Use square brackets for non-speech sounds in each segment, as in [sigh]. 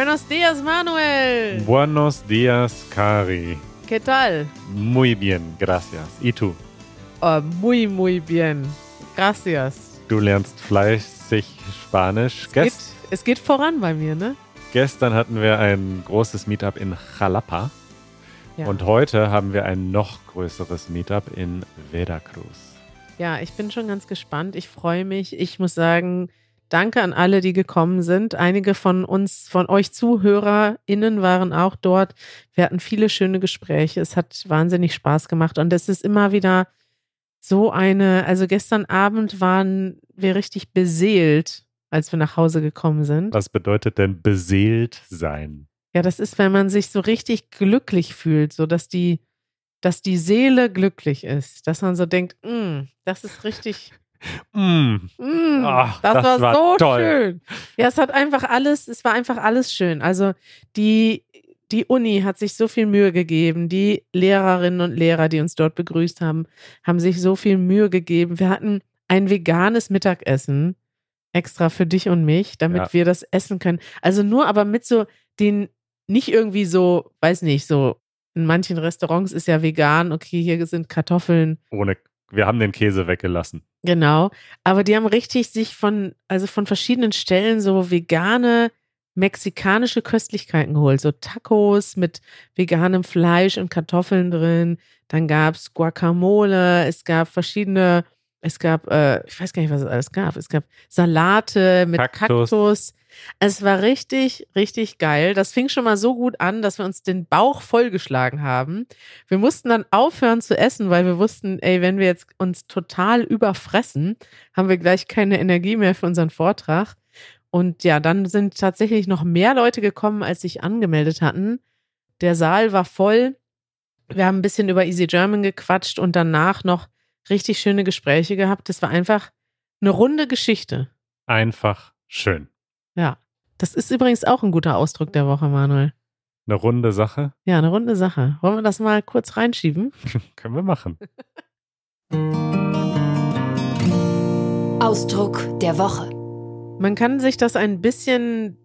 Buenos días, Manuel. Buenos días, Cari. ¿Qué tal? Muy bien, gracias. ¿Y tú? Oh, muy, muy bien. Gracias. Du lernst fleißig Spanisch. Es geht, es geht voran bei mir, ne? Gestern hatten wir ein großes Meetup in Jalapa. Ja. Und heute haben wir ein noch größeres Meetup in Veracruz. Ja, ich bin schon ganz gespannt. Ich freue mich. Ich muss sagen, danke an alle, die gekommen sind. Einige von uns, von euch ZuhörerInnen waren auch dort. Wir hatten viele schöne Gespräche. Es hat wahnsinnig Spaß gemacht. Und es ist immer wieder so eine, also gestern Abend waren wir richtig beseelt, als wir nach Hause gekommen sind. Was bedeutet denn beseelt sein? Ja, das ist, wenn man sich so richtig glücklich fühlt, so dass die, dass die Seele glücklich ist, dass man so denkt, mm, das ist richtig, [laughs] Mm. mm, Ach, das, das war, war so toll. schön. Ja, es hat einfach alles, es war einfach alles schön. Also die, die Uni hat sich so viel Mühe gegeben, die Lehrerinnen und Lehrer, die uns dort begrüßt haben, haben sich so viel Mühe gegeben. Wir hatten ein veganes Mittagessen extra für dich und mich, damit Ja. wir das essen können. Also nur aber mit so den, nicht irgendwie so, weiß nicht, so in manchen Restaurants ist ja vegan, okay, hier sind Kartoffeln, Ohne, wir haben den Käse weggelassen. Genau, aber die haben richtig sich von, also von verschiedenen Stellen so vegane mexikanische Köstlichkeiten geholt. So Tacos mit veganem Fleisch und Kartoffeln drin. Dann gab es Guacamole, es gab verschiedene, es gab, äh, ich weiß gar nicht, was es alles gab. Es gab Salate mit Kaktus. Kaktus. Es war richtig, richtig geil. Das fing schon mal so gut an, dass wir uns den Bauch vollgeschlagen haben. Wir mussten dann aufhören zu essen, weil wir wussten, ey, wenn wir jetzt uns total überfressen, haben wir gleich keine Energie mehr für unseren Vortrag. Und ja, dann sind tatsächlich noch mehr Leute gekommen, als sich angemeldet hatten. Der Saal war voll. Wir haben ein bisschen über Easy German gequatscht und danach noch richtig schöne Gespräche gehabt. Das war einfach eine runde Geschichte. Einfach schön. Ja. Das ist übrigens auch ein guter Ausdruck der Woche, Manuel. Eine runde Sache. Ja, eine runde Sache. Wollen wir das mal kurz reinschieben? [laughs] Können wir machen. Ausdruck der Woche. Man kann sich das ein bisschen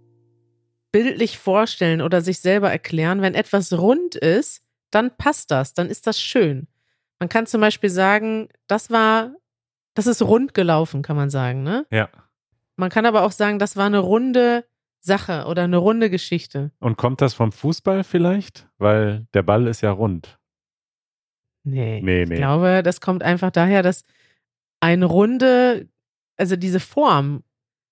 bildlich vorstellen oder sich selber erklären. Wenn etwas rund ist, dann passt das, dann ist das schön. Man kann zum Beispiel sagen, das war, das ist rund gelaufen, kann man sagen, ne? Ja. Man kann aber auch sagen, das war eine runde Sache oder eine runde Geschichte. Und kommt das vom Fußball vielleicht? Weil der Ball ist ja rund. Nee. Nee, Ich nee. glaube, das kommt einfach daher, dass eine runde, also diese Form,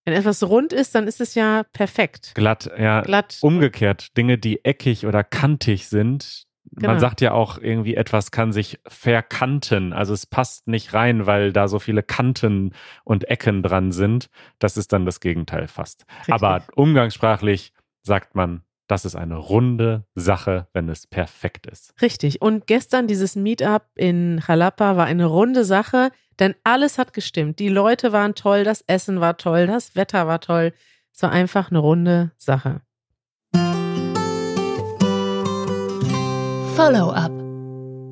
wenn etwas rund ist, dann ist es ja perfekt. Glatt, ja. Glatt. Umgekehrt, Dinge, die eckig oder kantig sind. Genau. Man sagt ja auch irgendwie, etwas kann sich verkanten. Also es passt nicht rein, weil da so viele Kanten und Ecken dran sind. Das ist dann das Gegenteil fast. Richtig. Aber umgangssprachlich sagt man, das ist eine runde Sache, wenn es perfekt ist. Richtig. Und gestern dieses Meetup in Jalapa war eine runde Sache, denn alles hat gestimmt. Die Leute waren toll, das Essen war toll, das Wetter war toll. Es war einfach eine runde Sache. Follow-up.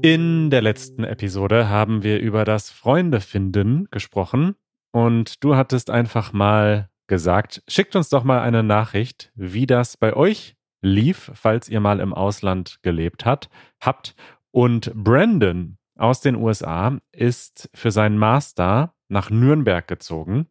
In der letzten Episode haben wir über das Freundefinden gesprochen und du hattest einfach mal gesagt, schickt uns doch mal eine Nachricht, wie das bei euch lief, falls ihr mal im Ausland gelebt hat, habt. Und Brandon aus den USA ist für seinen Master nach Nürnberg gezogen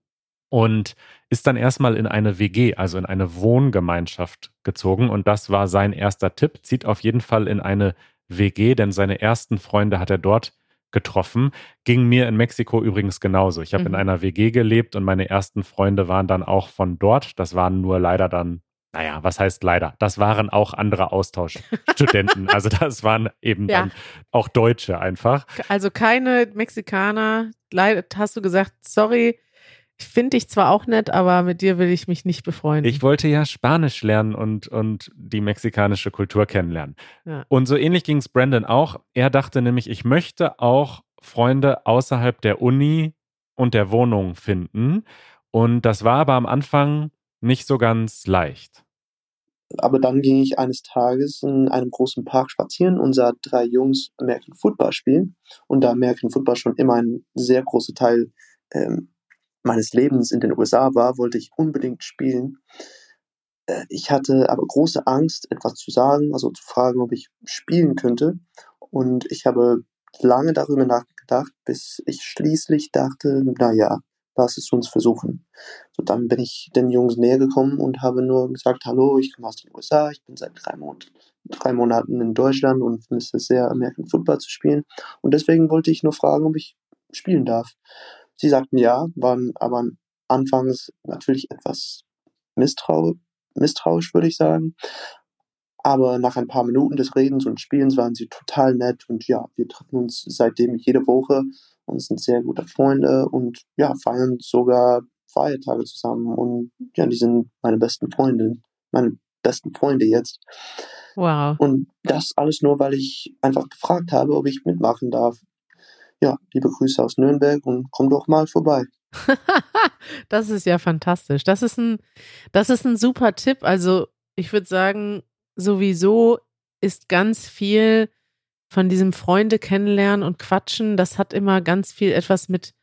und ist dann erstmal in eine WG, also in eine Wohngemeinschaft gezogen. Und das war sein erster Tipp. Zieht auf jeden Fall in eine WG, denn seine ersten Freunde hat er dort getroffen. Ging mir in Mexiko übrigens genauso. Ich habe in Mhm. einer WG gelebt und meine ersten Freunde waren dann auch von dort. Das waren nur leider dann, naja, was heißt leider? Das waren auch andere Austauschstudenten. [laughs] also das waren eben Ja. dann auch Deutsche einfach. Also keine Mexikaner. Leider hast du gesagt, sorry, ich finde dich zwar auch nett, aber mit dir will ich mich nicht befreunden. Ich wollte ja Spanisch lernen und, und die mexikanische Kultur kennenlernen. Ja. Und so ähnlich ging es Brandon auch. Er dachte nämlich, ich möchte auch Freunde außerhalb der Uni und der Wohnung finden. Und das war aber am Anfang nicht so ganz leicht. Aber dann ging ich eines Tages in einem großen Park spazieren und sah drei Jungs American Football spielen. Und da American Football schon immer ein sehr großer Teil ähm, meines Lebens in den USA war, wollte ich unbedingt spielen. äh, ich hatte aber große Angst, etwas zu sagen, also zu fragen, ob ich spielen könnte. Und ich habe lange darüber nachgedacht, bis ich schließlich dachte, naja, lass es uns versuchen. So, dann bin ich den Jungs näher gekommen und habe nur gesagt, hallo, ich komme aus den USA, ich bin seit drei, Mon drei Monaten in Deutschland und vermisse sehr, American Football zu spielen. Und deswegen wollte ich nur fragen, ob ich spielen darf. Sie sagten ja, waren aber anfangs natürlich etwas misstrau misstrauisch, würde ich sagen. Aber nach ein paar Minuten des Redens und Spielens waren sie total nett und ja, wir treffen uns seitdem jede Woche und sind sehr gute Freunde und ja, feiern sogar Feiertage zusammen und ja, die sind meine besten Freunde, meine besten Freunde jetzt. Wow. Und das alles nur, weil ich einfach gefragt habe, ob ich mitmachen darf. Ja, liebe Grüße aus Nürnberg und komm doch mal vorbei. [laughs] das ist ja fantastisch. Das ist ein, das ist ein super Tipp. Also ich würde sagen, sowieso ist ganz viel von diesem Freunde kennenlernen und quatschen, das hat immer ganz viel etwas mit,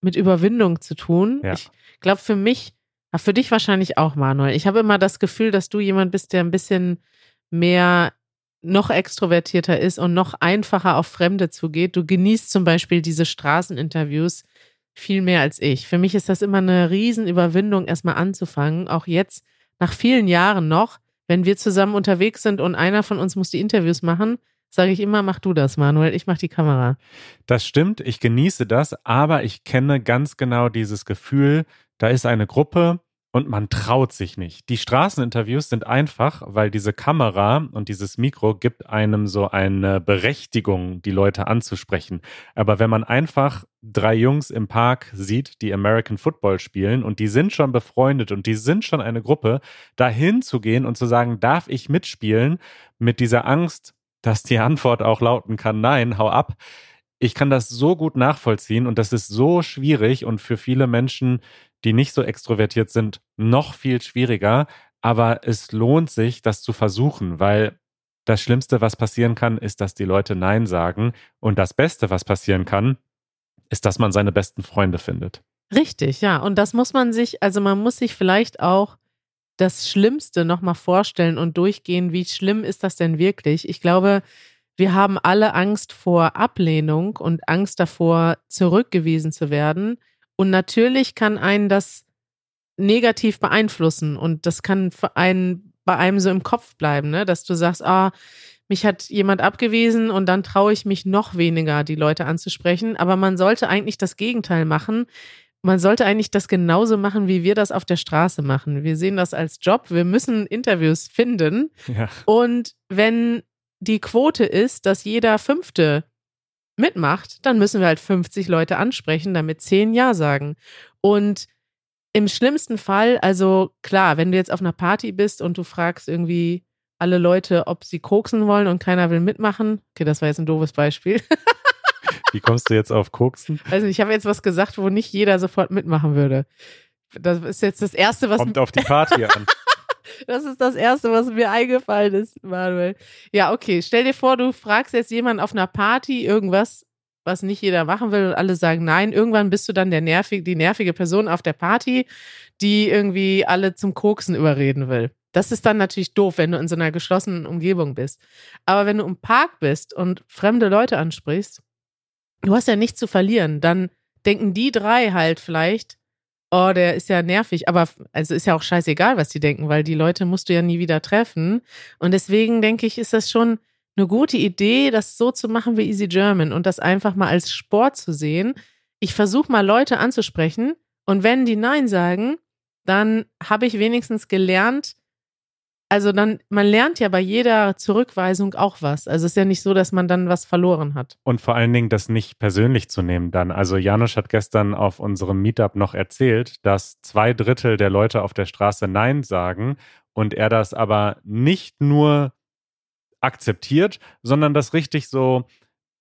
mit Überwindung zu tun. Ja. Ich glaube, für mich, für dich wahrscheinlich auch, Manuel. Ich habe immer das Gefühl, dass du jemand bist, der ein bisschen mehr noch extrovertierter ist und noch einfacher auf Fremde zugeht. Du genießt zum Beispiel diese Straßeninterviews viel mehr als ich. Für mich ist das immer eine Riesenüberwindung, erstmal anzufangen. Auch jetzt, nach vielen Jahren noch, wenn wir zusammen unterwegs sind und einer von uns muss die Interviews machen, sage ich immer, mach du das, Manuel, ich mach die Kamera. Das stimmt, ich genieße das, aber ich kenne ganz genau dieses Gefühl, da ist eine Gruppe, und man traut sich nicht. Die Straßeninterviews sind einfach, weil diese Kamera und dieses Mikro gibt einem so eine Berechtigung, die Leute anzusprechen. Aber wenn man einfach drei Jungs im Park sieht, die American Football spielen und die sind schon befreundet und die sind schon eine Gruppe, dahin zu gehen und zu sagen, darf ich mitspielen, mit dieser Angst, dass die Antwort auch lauten kann, nein, hau ab. Ich kann das so gut nachvollziehen und das ist so schwierig und für viele Menschen die nicht so extrovertiert sind, noch viel schwieriger. Aber es lohnt sich, das zu versuchen, weil das Schlimmste, was passieren kann, ist, dass die Leute Nein sagen. Und das Beste, was passieren kann, ist, dass man seine besten Freunde findet. Richtig, ja. Und das muss man sich, also man muss sich vielleicht auch das Schlimmste nochmal vorstellen und durchgehen, wie schlimm ist das denn wirklich? Ich glaube, wir haben alle Angst vor Ablehnung und Angst davor, zurückgewiesen zu werden. Und natürlich kann einen das negativ beeinflussen und das kann für einen, bei einem so im Kopf bleiben, ne? dass du sagst, ah, mich hat jemand abgewiesen und dann traue ich mich noch weniger, die Leute anzusprechen. Aber man sollte eigentlich das Gegenteil machen. Man sollte eigentlich das genauso machen, wie wir das auf der Straße machen. Wir sehen das als Job. Wir müssen Interviews finden. Ja. Und wenn die Quote ist, dass jeder Fünfte mitmacht, dann müssen wir halt 50 Leute ansprechen, damit 10 Ja sagen. Und im schlimmsten Fall, also klar, wenn du jetzt auf einer Party bist und du fragst irgendwie alle Leute, ob sie koksen wollen und keiner will mitmachen. Okay, das war jetzt ein doofes Beispiel. [laughs] Wie kommst du jetzt auf koksen? Also ich habe jetzt was gesagt, wo nicht jeder sofort mitmachen würde. Das ist jetzt das Erste, was... Kommt auf die Party an. Das ist das Erste, was mir eingefallen ist, Manuel. Ja, okay. Stell dir vor, du fragst jetzt jemanden auf einer Party irgendwas, was nicht jeder machen will und alle sagen nein. Irgendwann bist du dann der nervig, die nervige Person auf der Party, die irgendwie alle zum Koksen überreden will. Das ist dann natürlich doof, wenn du in so einer geschlossenen Umgebung bist. Aber wenn du im Park bist und fremde Leute ansprichst, du hast ja nichts zu verlieren, dann denken die drei halt vielleicht, oh, der ist ja nervig. Aber also ist ja auch scheißegal, was die denken, weil die Leute musst du ja nie wieder treffen. Und deswegen denke ich, ist das schon eine gute Idee, das so zu machen wie Easy German und das einfach mal als Sport zu sehen. Ich versuche mal Leute anzusprechen und wenn die Nein sagen, dann habe ich wenigstens gelernt, also dann, man lernt ja bei jeder Zurückweisung auch was. Also es ist ja nicht so, dass man dann was verloren hat. Und vor allen Dingen das nicht persönlich zu nehmen dann. Also Janusz hat gestern auf unserem Meetup noch erzählt, dass zwei Drittel der Leute auf der Straße Nein sagen und er das aber nicht nur akzeptiert, sondern das richtig so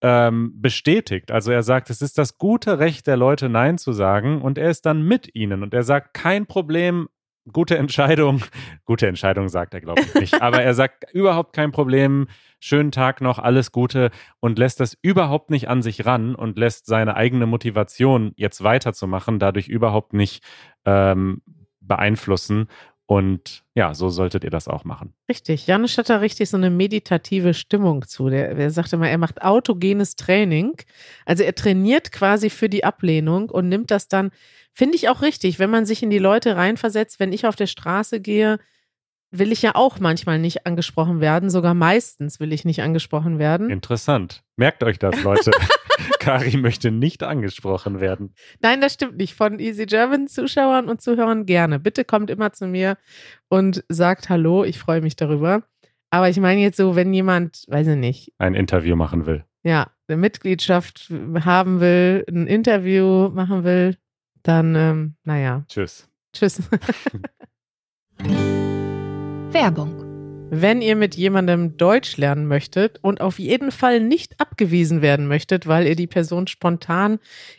ähm, bestätigt. Also er sagt, es ist das gute Recht der Leute, Nein zu sagen und er ist dann mit ihnen und er sagt, kein Problem, gute Entscheidung. [laughs] Gute Entscheidung sagt er, glaube ich nicht. Aber er sagt überhaupt kein Problem. Schönen Tag noch, alles Gute und lässt das überhaupt nicht an sich ran und lässt seine eigene Motivation, jetzt weiterzumachen, dadurch überhaupt nicht ähm, beeinflussen. Und ja, so solltet ihr das auch machen. Richtig. Janusz hat da richtig so eine meditative Stimmung zu. Der, der sagt immer, er macht autogenes Training. Also er trainiert quasi für die Ablehnung und nimmt das dann, finde ich auch richtig, wenn man sich in die Leute reinversetzt, wenn ich auf der Straße gehe, will ich ja auch manchmal nicht angesprochen werden. Sogar meistens will ich nicht angesprochen werden. Interessant. Merkt euch das, Leute. [laughs] [laughs] Kari möchte nicht angesprochen werden. Nein, das stimmt nicht. Von Easy German Zuschauern und Zuhörern gerne. Bitte kommt immer zu mir und sagt Hallo. Ich freue mich darüber. Aber ich meine jetzt so, wenn jemand, weiß ich nicht, Ein Interview machen will. ja, eine Mitgliedschaft haben will, ein Interview machen will, dann, ähm, naja, Tschüss. tschüss. [laughs] Werbung. Wenn ihr mit jemandem Deutsch lernen möchtet und auf jeden Fall nicht abgewiesen werden möchtet, weil ihr die Person spontan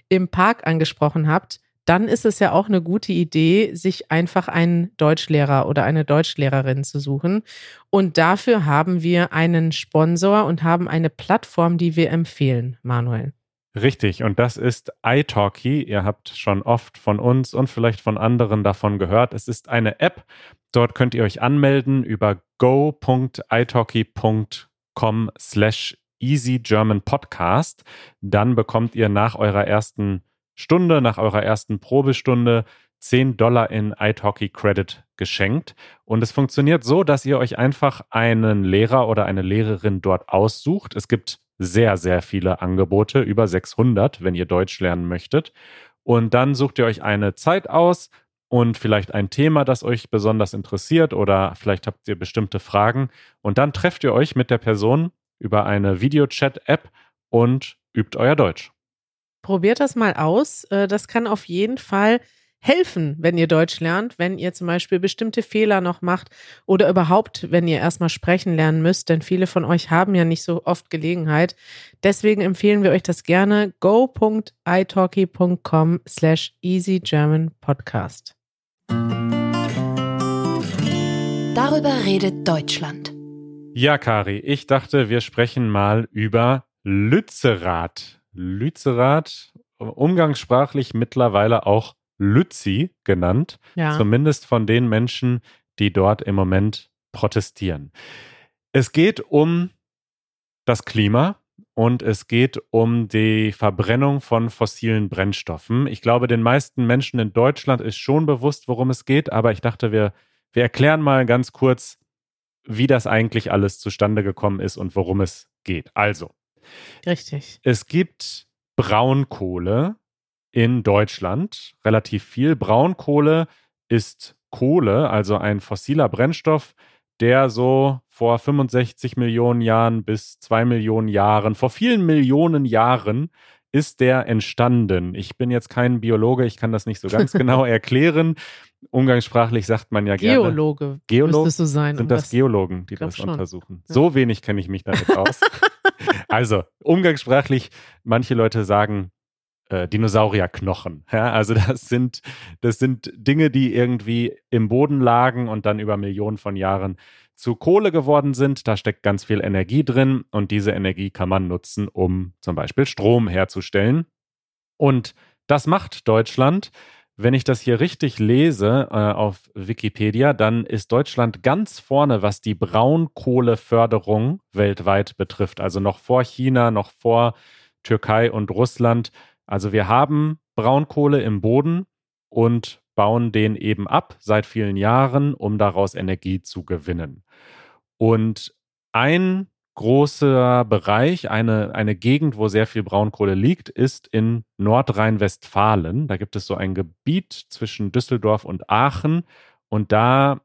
im Park angesprochen habt, dann ist es ja auch eine gute Idee, sich einfach einen Deutschlehrer oder eine Deutschlehrerin zu suchen. Und dafür haben wir einen Sponsor und haben eine Plattform, die wir empfehlen, Manuel. Richtig, und das ist italki. Ihr habt schon oft von uns und vielleicht von anderen davon gehört. Es ist eine App. Dort könnt ihr euch anmelden über go.italki.com slash easygermanpodcast. Dann bekommt ihr nach eurer ersten Stunde, nach eurer ersten Probestunde 10 Dollar in italki Credit geschenkt. Und es funktioniert so, dass ihr euch einfach einen Lehrer oder eine Lehrerin dort aussucht. Es gibt sehr, sehr viele Angebote, über 600, wenn ihr Deutsch lernen möchtet. Und dann sucht ihr euch eine Zeit aus und vielleicht ein Thema, das euch besonders interessiert oder vielleicht habt ihr bestimmte Fragen. Und dann trefft ihr euch mit der Person über eine Videochat-App und übt euer Deutsch. Probiert das mal aus. Äh, Das kann auf jeden Fall helfen, wenn ihr Deutsch lernt, wenn ihr zum Beispiel bestimmte Fehler noch macht oder überhaupt, wenn ihr erstmal sprechen lernen müsst, denn viele von euch haben ja nicht so oft Gelegenheit. Deswegen empfehlen wir euch das gerne go.italki.com slash easygermanpodcast. Darüber redet Deutschland. Ja, Kari, ich dachte, wir sprechen mal über Lützerath. Lützerath, umgangssprachlich mittlerweile auch Lützi genannt, Ja. zumindest von den Menschen, die dort im Moment protestieren. Es geht um das Klima und es geht um die Verbrennung von fossilen Brennstoffen. Ich glaube, den meisten Menschen in Deutschland ist schon bewusst, worum es geht, aber ich dachte, wir, wir erklären mal ganz kurz, wie das eigentlich alles zustande gekommen ist und worum es geht. Also, Richtig. es gibt Braunkohle in Deutschland, relativ viel. Braunkohle ist Kohle, also ein fossiler Brennstoff, der so vor 65 Millionen Jahren bis 2 Millionen Jahren, vor vielen Millionen Jahren ist der entstanden. Ich bin jetzt kein Biologe, ich kann das nicht so ganz [laughs] genau erklären. Umgangssprachlich sagt man ja gerne. Geologe. Geolog- müsstest du sein. Sind um das Geologen, die das untersuchen? Ja. So wenig kenne ich mich damit aus. [laughs] also, umgangssprachlich, manche Leute sagen äh, Dinosaurierknochen. Ja? Also, das sind, das sind Dinge, die irgendwie im Boden lagen und dann über Millionen von Jahren zu Kohle geworden sind. Da steckt ganz viel Energie drin und diese Energie kann man nutzen, um zum Beispiel Strom herzustellen. Und das macht Deutschland. Wenn ich das hier richtig lese äh, auf Wikipedia, dann ist Deutschland ganz vorne, was die Braunkohleförderung weltweit betrifft. Also noch vor China, noch vor Türkei und Russland. Also wir haben Braunkohle im Boden und bauen den eben ab seit vielen Jahren, um daraus Energie zu gewinnen. Und ein großer Bereich, eine, eine Gegend, wo sehr viel Braunkohle liegt, ist in Nordrhein-Westfalen. Da gibt es so ein Gebiet zwischen Düsseldorf und Aachen. Und da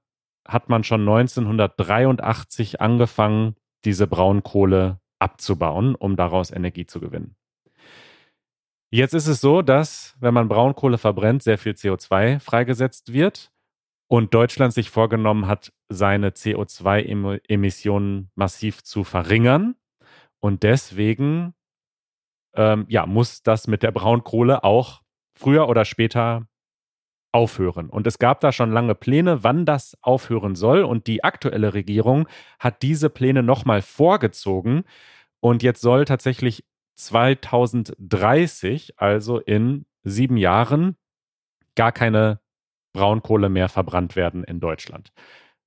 hat man schon 1983 angefangen, diese Braunkohle abzubauen, um daraus Energie zu gewinnen. Jetzt ist es so, dass, wenn man Braunkohle verbrennt, sehr viel CO2 freigesetzt wird und Deutschland sich vorgenommen hat, seine CO2-Emissionen massiv zu verringern. Und deswegen ähm, ja, muss das mit der Braunkohle auch früher oder später aufhören. Und es gab da schon lange Pläne, wann das aufhören soll. Und die aktuelle Regierung hat diese Pläne nochmal vorgezogen. Und jetzt soll tatsächlich 2030, also in sieben Jahren, gar keine Braunkohle mehr verbrannt werden in Deutschland.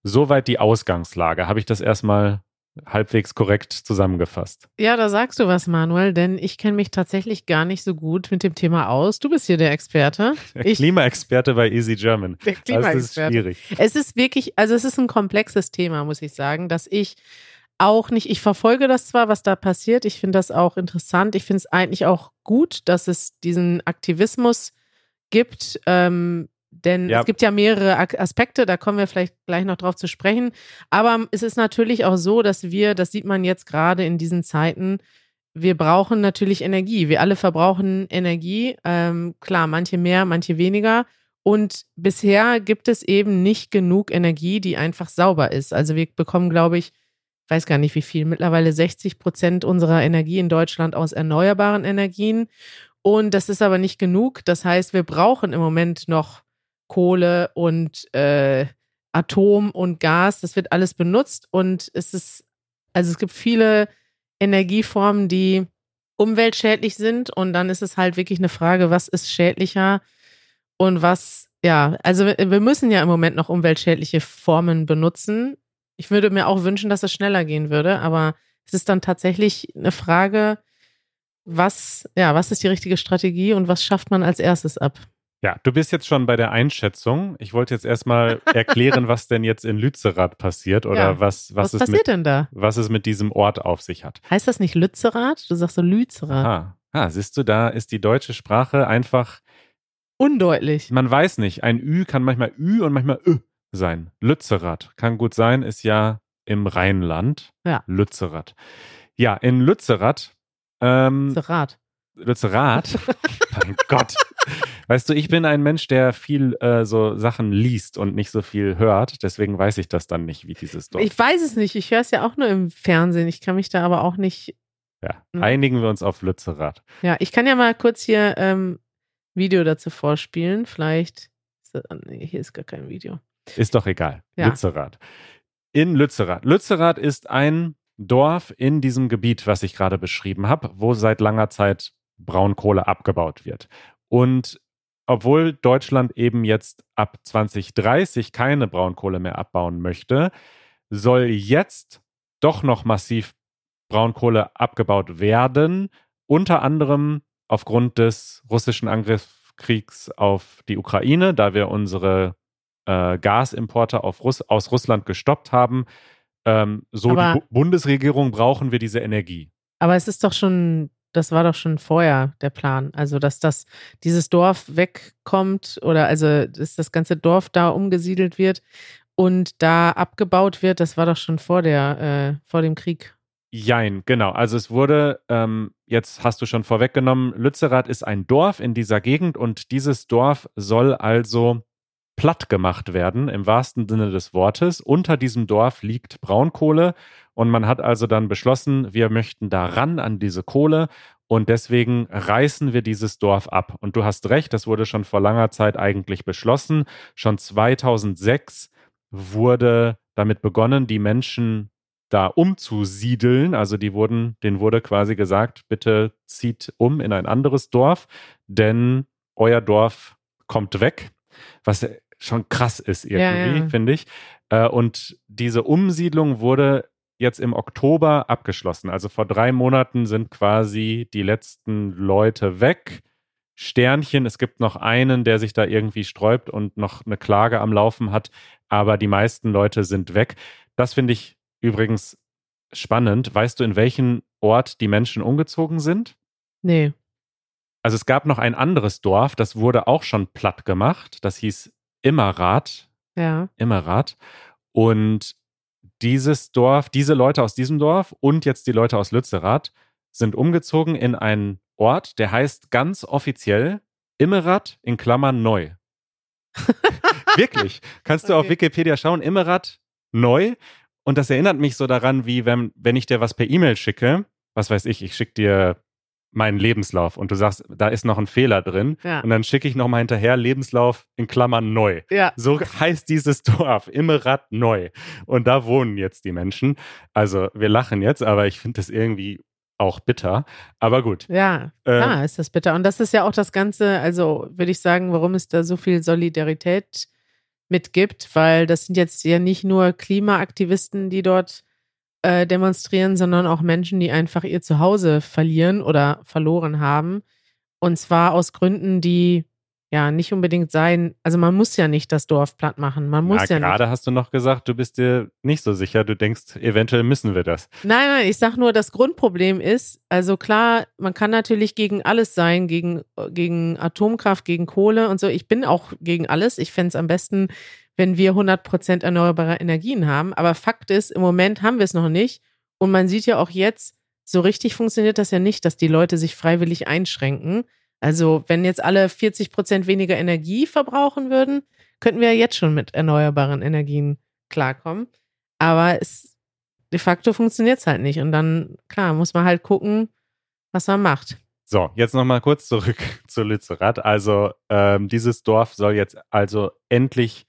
Soweit die Ausgangslage. Habe ich das erstmal halbwegs korrekt zusammengefasst. Ja, da sagst du was, Manuel, denn ich kenne mich tatsächlich gar nicht so gut mit dem Thema aus. Du bist hier der Experte. [laughs] Der Ich- Klimaexperte bei Easy German. Der Das ist Klimaexperte. schwierig. Es ist wirklich, also es ist ein komplexes Thema, muss ich sagen, dass ich auch nicht, ich verfolge das zwar, was da passiert, ich finde das auch interessant, ich finde es eigentlich auch gut, dass es diesen Aktivismus gibt, ähm, denn Ja. es gibt ja mehrere Aspekte, da kommen wir vielleicht gleich noch drauf zu sprechen, aber es ist natürlich auch so, dass wir, das sieht man jetzt gerade in diesen Zeiten, wir brauchen natürlich Energie. Wir alle verbrauchen Energie. Ähm, klar, manche mehr, manche weniger. Und bisher gibt es eben nicht genug Energie, die einfach sauber ist. Also wir bekommen, glaube ich weiß gar nicht wie viel, mittlerweile 60 Prozent unserer Energie in Deutschland aus erneuerbaren Energien. Und das ist aber nicht genug. Das heißt, wir brauchen im Moment noch Kohle und äh, Atom und Gas. Das wird alles benutzt. Und es ist, also es gibt viele Energieformen, die umweltschädlich sind. Und dann ist es halt wirklich eine Frage, was ist schädlicher und was, ja, also wir wir müssen ja im Moment noch umweltschädliche Formen benutzen. Ich würde mir auch wünschen, dass es schneller gehen würde, aber es ist dann tatsächlich eine Frage, was, ja, was ist die richtige Strategie und was schafft man als erstes ab? Ja, du bist jetzt schon bei der Einschätzung. Ich wollte jetzt erstmal erklären, [laughs] was denn jetzt in Lützerath passiert oder Ja. was, was, Was, es passiert mit, denn da? was es mit diesem Ort auf sich hat. Heißt das nicht Lützerath? Du sagst so Lützerath. Ah, ah, siehst du, da ist die deutsche Sprache einfach, Undeutlich. man weiß nicht, ein Ü kann manchmal Ü und manchmal Ö sein. Lützerath kann gut sein, ist ja im Rheinland. Ja. Lützerath. Ja, in Lützerath, ähm, Lützerath. Lützerath, [laughs] mein Gott. Weißt du, ich bin ein Mensch, der viel äh, so Sachen liest und nicht so viel hört. Deswegen weiß ich das dann nicht, wie dieses Dorf. Ich weiß es nicht. Ich höre es ja auch nur im Fernsehen. Ich kann mich da aber auch nicht. ja, Mhm. einigen wir uns auf Lützerath. Ja, ich kann ja mal kurz hier ähm, Video dazu vorspielen. Vielleicht. Ist das, nee, hier ist gar kein Video. Ist doch egal. Ja. Lützerath. In Lützerath. Lützerath ist ein Dorf in diesem Gebiet, was ich gerade beschrieben habe, wo seit langer Zeit Braunkohle abgebaut wird. Und obwohl Deutschland eben jetzt ab 2030 keine Braunkohle mehr abbauen möchte, soll jetzt doch noch massiv Braunkohle abgebaut werden, unter anderem aufgrund des russischen Angriffskriegs auf die Ukraine, da wir unsere äh, Gasimporte Russ aus Russland gestoppt haben. Ähm, so Aber- die Bu Bundesregierung brauchen wir diese Energie. Aber es ist doch schon, das war doch schon vorher der Plan. Also, dass das, dieses Dorf wegkommt oder also, dass das ganze Dorf da umgesiedelt wird und da abgebaut wird, das war doch schon vor der, äh, vor dem Krieg. Jein, genau. Also es wurde, ähm, jetzt hast du schon vorweggenommen, Lützerath ist ein Dorf in dieser Gegend und dieses Dorf soll also platt gemacht werden, im wahrsten Sinne des Wortes. Unter diesem Dorf liegt Braunkohle und man hat also dann beschlossen, wir möchten da ran an diese Kohle und deswegen reißen wir dieses Dorf ab. Und du hast recht, das wurde schon vor langer Zeit eigentlich beschlossen. Schon 2006 wurde damit begonnen, die Menschen da umzusiedeln. Also die wurden, denen wurde quasi gesagt, bitte zieht um in ein anderes Dorf, denn euer Dorf kommt weg. Was schon krass ist irgendwie, Ja, ja. finde ich. Äh, Und diese Umsiedlung wurde jetzt im Oktober abgeschlossen. Also vor drei Monaten sind quasi die letzten Leute weg. Sternchen, es gibt noch einen, der sich da irgendwie sträubt und noch eine Klage am Laufen hat, aber die meisten Leute sind weg. Das finde ich übrigens spannend. Weißt du, in welchen Ort die Menschen umgezogen sind? Nee. Also es gab noch ein anderes Dorf, das wurde auch schon platt gemacht. Das hieß Immerath. Ja. Immerath. Und dieses Dorf, diese Leute aus diesem Dorf und jetzt die Leute aus Lützerath sind umgezogen in einen Ort, der heißt ganz offiziell Immerath in Klammern neu. [laughs] Wirklich. Kannst du auf Okay. Wikipedia schauen, Immerath neu. Und das erinnert mich so daran, wie wenn, wenn ich dir was per E-Mail schicke, was weiß ich, ich schicke dir meinen Lebenslauf und du sagst, da ist noch ein Fehler drin. Ja. Und dann schicke ich nochmal hinterher Lebenslauf in Klammern neu. Ja. So heißt dieses [laughs] Dorf, Immerath neu. Und da wohnen jetzt die Menschen. Also wir lachen jetzt, aber ich finde das irgendwie auch bitter. Aber gut. Ja, Äh, klar ist das bitter. Und das ist ja auch das Ganze, also würde ich sagen, warum es da so viel Solidarität mitgibt, weil das sind jetzt ja nicht nur Klimaaktivisten, die dort äh, demonstrieren, sondern auch Menschen, die einfach ihr Zuhause verlieren oder verloren haben. Und zwar aus Gründen, die ja nicht unbedingt sein, also man muss ja nicht das Dorf platt machen. Man muss Na, ja nicht. gerade hast du noch gesagt, du bist dir nicht so sicher. Du denkst, eventuell müssen wir das. Nein, nein, ich sag nur, das Grundproblem ist, also klar, man kann natürlich gegen alles sein, gegen, gegen Atomkraft, gegen Kohle und so. Ich bin auch gegen alles. Ich fände es am besten, wenn wir 100% erneuerbare Energien haben. Aber Fakt ist, im Moment haben wir es noch nicht. Und man sieht ja auch jetzt, so richtig funktioniert das ja nicht, dass die Leute sich freiwillig einschränken. Also wenn jetzt alle 40% weniger Energie verbrauchen würden, könnten wir ja jetzt schon mit erneuerbaren Energien klarkommen. Aber es de facto funktioniert es halt nicht. Und dann, klar, muss man halt gucken, was man macht. So, jetzt nochmal kurz zurück [laughs] zu Lützerath. Also, ähm, dieses Dorf soll jetzt also endlich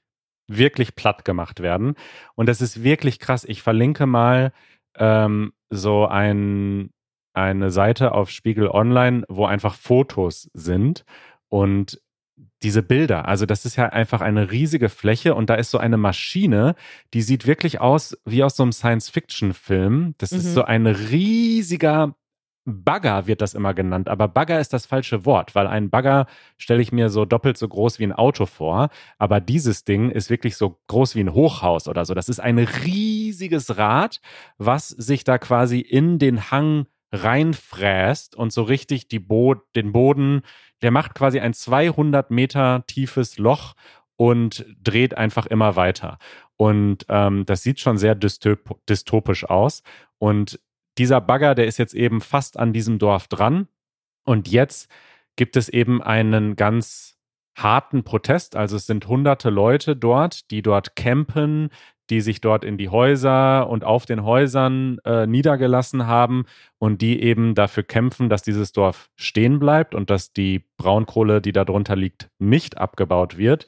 wirklich platt gemacht werden. Und das ist wirklich krass. Ich verlinke mal ähm, so ein, eine Seite auf Spiegel Online, wo einfach Fotos sind und diese Bilder, also das ist ja einfach eine riesige Fläche und da ist so eine Maschine, die sieht wirklich aus wie aus so einem Science-Fiction-Film. Das ist Mhm. so ein riesiger Bagger wird das immer genannt, aber Bagger ist das falsche Wort, weil ein Bagger stelle ich mir so doppelt so groß wie ein Auto vor, aber dieses Ding ist wirklich so groß wie ein Hochhaus oder so. Das ist ein riesiges Rad, was sich da quasi in den Hang reinfräst und so richtig die Bo den Boden, der macht quasi ein 200 Meter tiefes Loch und dreht einfach immer weiter. Und ähm, das sieht schon sehr dystop dystopisch aus. Und dieser Bagger, der ist jetzt eben fast an diesem Dorf dran. Und jetzt gibt es eben einen ganz harten Protest. Also es sind hunderte Leute dort, die dort campen, die sich dort in die Häuser und auf den Häusern äh, niedergelassen haben und die eben dafür kämpfen, dass dieses Dorf stehen bleibt und dass die Braunkohle, die da drunter liegt, nicht abgebaut wird.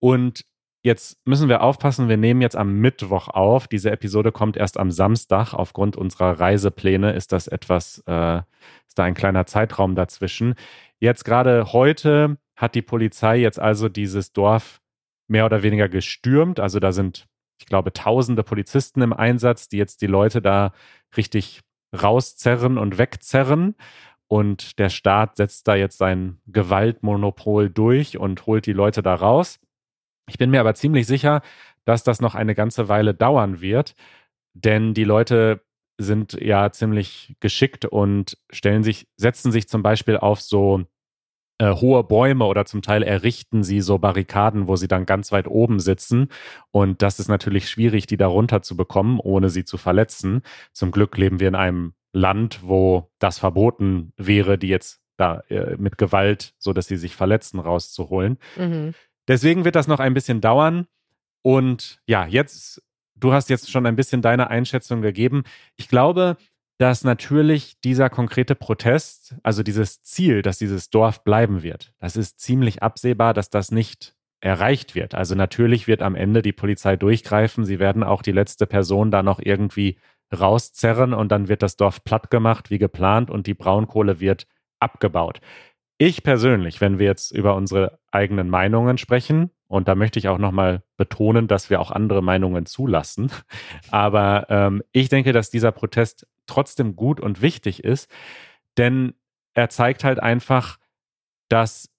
Und jetzt müssen wir aufpassen, wir nehmen jetzt am Mittwoch auf. Diese Episode kommt erst am Samstag. Aufgrund unserer Reisepläne ist das etwas, äh, ist da ein kleiner Zeitraum dazwischen. Jetzt gerade heute hat die Polizei jetzt also dieses Dorf mehr oder weniger gestürmt. Also da sind, ich glaube, tausende Polizisten im Einsatz, die jetzt die Leute da richtig rauszerren und wegzerren. Und der Staat setzt da jetzt sein Gewaltmonopol durch und holt die Leute da raus. Ich bin mir aber ziemlich sicher, dass das noch eine ganze Weile dauern wird, denn die Leute sind ja ziemlich geschickt und stellen sich, setzen sich zum Beispiel auf so äh, hohe Bäume oder zum Teil errichten sie so Barrikaden, wo sie dann ganz weit oben sitzen. Und das ist natürlich schwierig, die da runter zu bekommen, ohne sie zu verletzen. Zum Glück leben wir in einem Land, wo das verboten wäre, die jetzt da äh, mit Gewalt, so dass sie sich verletzen, rauszuholen. Mhm. Deswegen wird das noch ein bisschen dauern. Und ja, jetzt, du hast jetzt schon ein bisschen deine Einschätzung gegeben. Ich glaube, dass natürlich dieser konkrete Protest, also dieses Ziel, dass dieses Dorf bleiben wird, das ist ziemlich absehbar, dass das nicht erreicht wird. Also natürlich wird am Ende die Polizei durchgreifen. Sie werden auch die letzte Person da noch irgendwie rauszerren und dann wird das Dorf platt gemacht, wie geplant, und die Braunkohle wird abgebaut. Ich persönlich, wenn wir jetzt über unsere eigenen Meinungen sprechen, und da möchte ich auch nochmal betonen, dass wir auch andere Meinungen zulassen, [laughs] aber ähm, ich denke, dass dieser Protest trotzdem gut und wichtig ist, denn er zeigt halt einfach, dass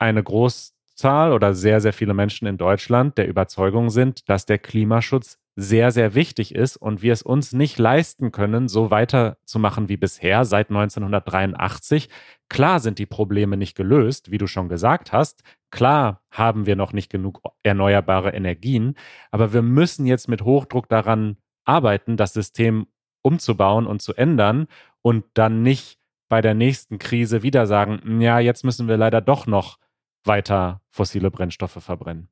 eine Großzahl oder sehr, sehr viele Menschen in Deutschland der Überzeugung sind, dass der Klimaschutz sehr, sehr wichtig ist und wir es uns nicht leisten können, so weiterzumachen wie bisher seit 1983. Klar sind die Probleme nicht gelöst, wie du schon gesagt hast. Klar haben wir noch nicht genug erneuerbare Energien, aber wir müssen jetzt mit Hochdruck daran arbeiten, das System umzubauen und zu ändern und dann nicht bei der nächsten Krise wieder sagen, ja, jetzt müssen wir leider doch noch weiter fossile Brennstoffe verbrennen.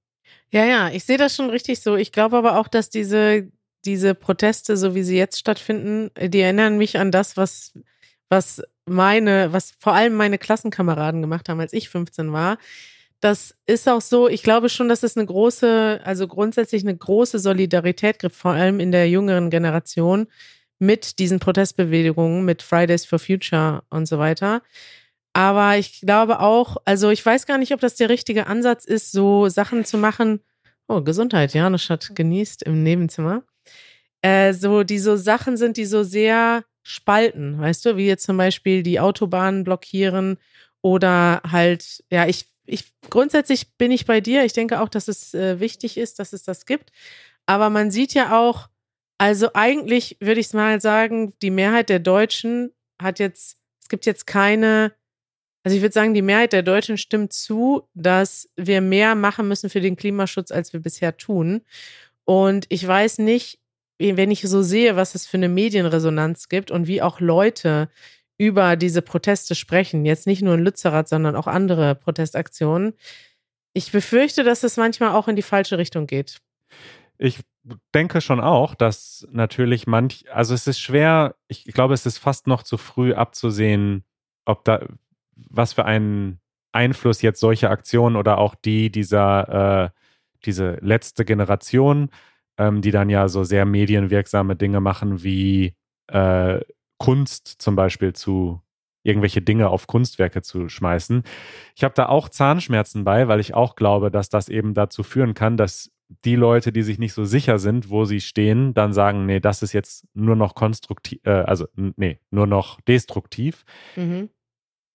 Ja, ja, ich sehe das schon richtig so. Ich glaube aber auch, dass diese, diese Proteste, so wie sie jetzt stattfinden, die erinnern mich an das, was, was meine, was vor allem meine Klassenkameraden gemacht haben, als ich 15 war. Das ist auch so, ich glaube schon, dass es eine große, also grundsätzlich eine große Solidarität gibt, vor allem in der jüngeren Generation, mit diesen Protestbewegungen, mit Fridays for Future und so weiter. Aber ich glaube auch, also ich weiß gar nicht, ob das der richtige Ansatz ist, so Sachen zu machen. Oh, Gesundheit, Janusz hat genießt im Nebenzimmer. Äh, so, die so Sachen sind, die so sehr spalten, weißt du, wie jetzt zum Beispiel die Autobahnen blockieren oder halt, ja, ich, ich, grundsätzlich bin ich bei dir. Ich denke auch, dass es äh, wichtig ist, dass es das gibt. Aber man sieht ja auch, also eigentlich würde ich mal sagen, die Mehrheit der Deutschen hat jetzt, es gibt jetzt keine, also ich würde sagen, die Mehrheit der Deutschen stimmt zu, dass wir mehr machen müssen für den Klimaschutz, als wir bisher tun. Und ich weiß nicht, wenn ich so sehe, was es für eine Medienresonanz gibt und wie auch Leute über diese Proteste sprechen, jetzt nicht nur in Lützerath, sondern auch andere Protestaktionen, ich befürchte, dass es manchmal auch in die falsche Richtung geht. Ich denke schon auch, dass natürlich manch, also es ist schwer, ich glaube, es ist fast noch zu früh abzusehen, ob da, was für einen Einfluss jetzt solche Aktionen oder auch die dieser, äh, diese letzte Generation, ähm, die dann ja so sehr medienwirksame Dinge machen, wie äh, Kunst zum Beispiel zu irgendwelche Dinge auf Kunstwerke zu schmeißen. Ich habe da auch Zahnschmerzen bei, weil ich auch glaube, dass das eben dazu führen kann, dass die Leute, die sich nicht so sicher sind, wo sie stehen, dann sagen, nee, das ist jetzt nur noch konstruktiv, äh, also nee, nur noch destruktiv. Mhm.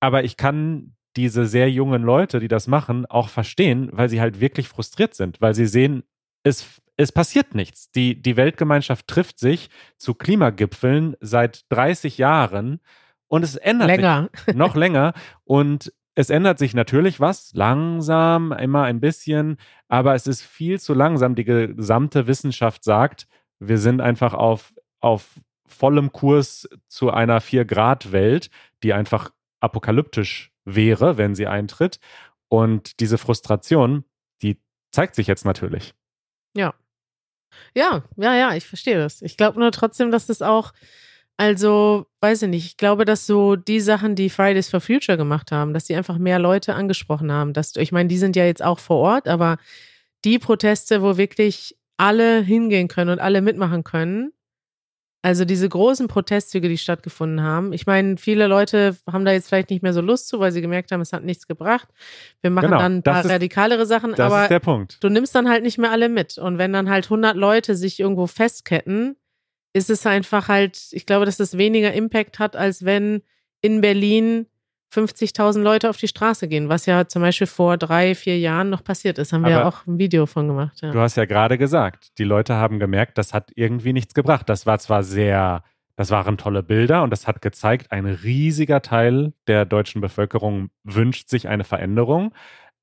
Aber ich kann diese sehr jungen Leute, die das machen, auch verstehen, weil sie halt wirklich frustriert sind, weil sie sehen, es, es passiert nichts. Die, die Weltgemeinschaft trifft sich zu Klimagipfeln seit 30 Jahren und es ändert länger. sich [laughs] noch länger. Und es ändert sich natürlich was, langsam, immer ein bisschen, aber es ist viel zu langsam. Die gesamte Wissenschaft sagt, wir sind einfach auf, auf vollem Kurs zu einer 4-Grad-Welt, die einfach apokalyptisch wäre, wenn sie eintritt. Und diese Frustration, die zeigt sich jetzt natürlich. Ja. Ja, ja, ja, ich verstehe das. Ich glaube nur trotzdem, dass das auch also, weiß ich nicht. Ich glaube, dass so die Sachen, die Fridays for Future gemacht haben, dass sie einfach mehr Leute angesprochen haben. Dass, ich meine, die sind ja jetzt auch vor Ort, aber die Proteste, wo wirklich alle hingehen können und alle mitmachen können, also diese großen Protestzüge, die stattgefunden haben. Ich meine, viele Leute haben da jetzt vielleicht nicht mehr so Lust zu, weil sie gemerkt haben, es hat nichts gebracht. Wir machen genau, dann ein paar ist, radikalere Sachen, das aber ist der Punkt. du nimmst dann halt nicht mehr alle mit. Und wenn dann halt 100 Leute sich irgendwo festketten, ist es einfach halt, ich glaube, dass es weniger Impact hat, als wenn in Berlin 50.000 Leute auf die Straße gehen, was ja zum Beispiel vor drei, vier Jahren noch passiert ist. Haben wir ja auch ein Video von gemacht. Ja. Du hast ja gerade gesagt, die Leute haben gemerkt, das hat irgendwie nichts gebracht. Das war zwar sehr, das waren tolle Bilder und das hat gezeigt, ein riesiger Teil der deutschen Bevölkerung wünscht sich eine Veränderung,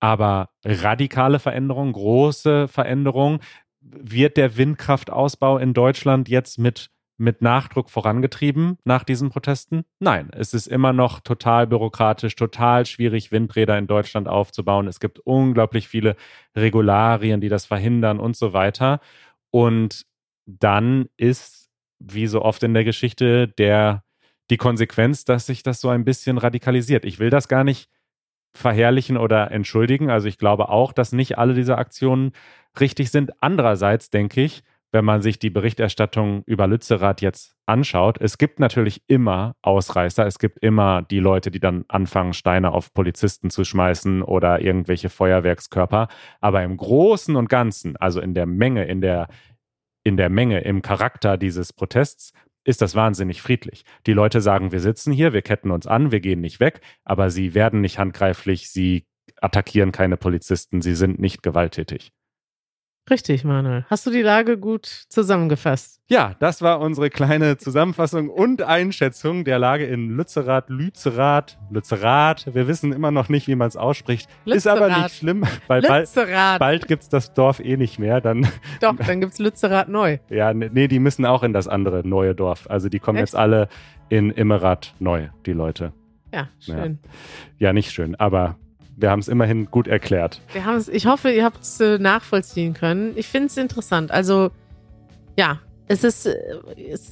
aber radikale Veränderung, große Veränderung, wird der Windkraftausbau in Deutschland jetzt mit, mit Nachdruck vorangetrieben nach diesen Protesten? Nein, es ist immer noch total bürokratisch, total schwierig, Windräder in Deutschland aufzubauen. Es gibt unglaublich viele Regularien, die das verhindern und so weiter. Und dann ist, wie so oft in der Geschichte, der, die Konsequenz, dass sich das so ein bisschen radikalisiert. Ich will das gar nicht verherrlichen oder entschuldigen. Also ich glaube auch, dass nicht alle diese Aktionen richtig sind. Andererseits denke ich, wenn man sich die Berichterstattung über Lützerath jetzt anschaut, es gibt natürlich immer Ausreißer, es gibt immer die Leute, die dann anfangen, Steine auf Polizisten zu schmeißen oder irgendwelche Feuerwerkskörper. Aber im Großen und Ganzen, also in der Menge, in der, in der Menge, im Charakter dieses Protests, ist das wahnsinnig friedlich. Die Leute sagen, wir sitzen hier, wir ketten uns an, wir gehen nicht weg, aber sie werden nicht handgreiflich, sie attackieren keine Polizisten, sie sind nicht gewalttätig. Richtig, Manuel. Hast du die Lage gut zusammengefasst? Ja, das war unsere kleine Zusammenfassung und Einschätzung der Lage in Lützerath, Lützerath, Lützerath. Wir wissen immer noch nicht, wie man es ausspricht. Lützerath. Ist aber nicht schlimm, weil bald, bald gibt es das Dorf eh nicht mehr. Dann, Doch, dann gibt es Lützerath neu. Ja, nee, die müssen auch in das andere neue Dorf. Also die kommen Echt? jetzt alle in Immerath neu, die Leute. Ja, schön. Ja, ja nicht schön, aber wir haben es immerhin gut erklärt. Wir haben es, ich hoffe, ihr habt es äh, nachvollziehen können. Ich finde es interessant. Also, ja, Es ist, äh, es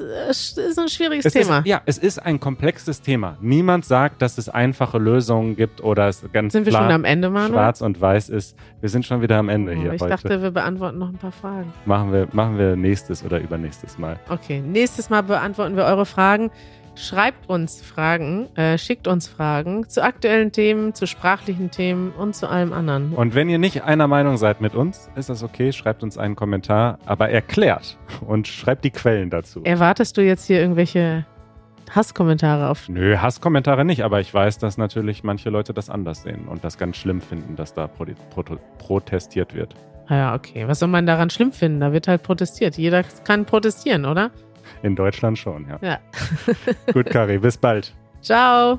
ist ein schwieriges Es Thema. Ist, ja, es ist ein komplexes Thema. Niemand sagt, dass es einfache Lösungen gibt oder es ganz Sind wir klar schon am Ende, Manuel? schwarz und weiß ist. Wir sind schon wieder am Ende Oh, hier ich heute. dachte, wir beantworten noch ein paar Fragen. machen, wir, machen wir nächstes oder übernächstes Mal. Okay, nächstes Mal beantworten wir eure Fragen. Schreibt uns Fragen, äh, schickt uns Fragen zu aktuellen Themen, zu sprachlichen Themen und zu allem anderen. Und wenn ihr nicht einer Meinung seid mit uns, ist das okay. Schreibt uns einen Kommentar, aber erklärt und schreibt die Quellen dazu. Erwartest du jetzt hier irgendwelche Hasskommentare auf? Nö, Hasskommentare nicht, aber ich weiß, dass natürlich manche Leute das anders sehen und das ganz schlimm finden, dass da pro pro protestiert wird. Ah Ja, okay. Was soll man daran schlimm finden? Da wird halt protestiert. Jeder kann protestieren, oder? In Deutschland schon, ja. Ja. Gut, Kari, bis bald. Ciao.